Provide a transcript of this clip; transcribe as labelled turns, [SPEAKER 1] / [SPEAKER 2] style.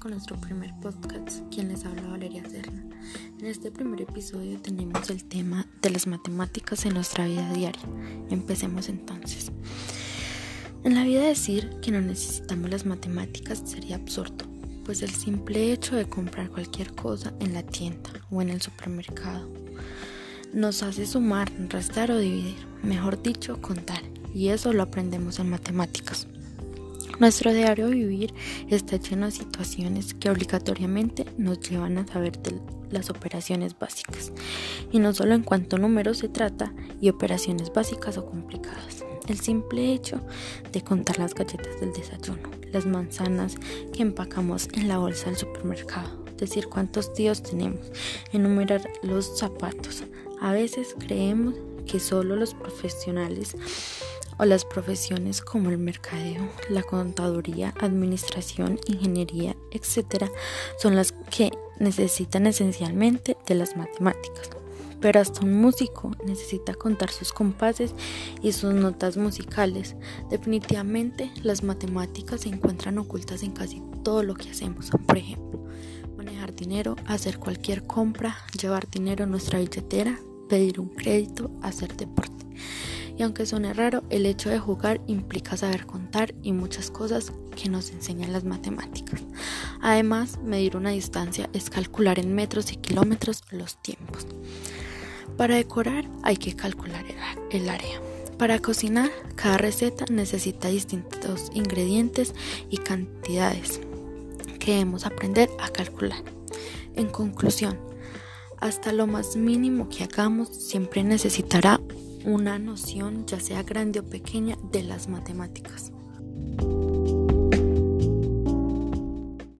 [SPEAKER 1] podcast, quien les habla Valeria Serna. En este primer episodio tenemos el tema de las matemáticas en nuestra vida diaria. Empecemos entonces. En la vida decir que no necesitamos las matemáticas sería absurdo, pues el simple hecho de comprar cualquier cosa en la tienda o en el supermercado nos hace sumar, restar o dividir, mejor dicho, contar, y eso lo aprendemos en matemáticas. Nuestro diario vivir está lleno de situaciones que obligatoriamente nos llevan a saber las operaciones básicas, y no solo en cuanto a números se trata y operaciones básicas o complicadas. El simple hecho de contar las galletas del desayuno, las manzanas que empacamos en la bolsa del supermercado, decir cuántos tíos tenemos, enumerar los zapatos. A veces creemos que solo los profesionales o las profesiones como el mercadeo, la contaduría, administración, ingeniería, etc., son las que necesitan esencialmente de las matemáticas. Pero hasta un músico necesita contar sus compases y sus notas musicales. Definitivamente las matemáticas se encuentran ocultas en casi todo lo que hacemos. Por ejemplo, manejar dinero, hacer cualquier compra, llevar dinero en nuestra billetera, pedir un crédito, hacer deporte. Y aunque suene raro, el hecho de jugar implica saber contar y muchas cosas que nos enseñan las matemáticas. Además, medir una distancia es calcular en metros y kilómetros los tiempos. Para decorar hay que calcular el área. Para cocinar, cada receta necesita distintos ingredientes y cantidades que debemos aprender a calcular. En conclusión, hasta lo más mínimo que hagamos siempre necesitará una noción, ya sea grande o pequeña, de las matemáticas.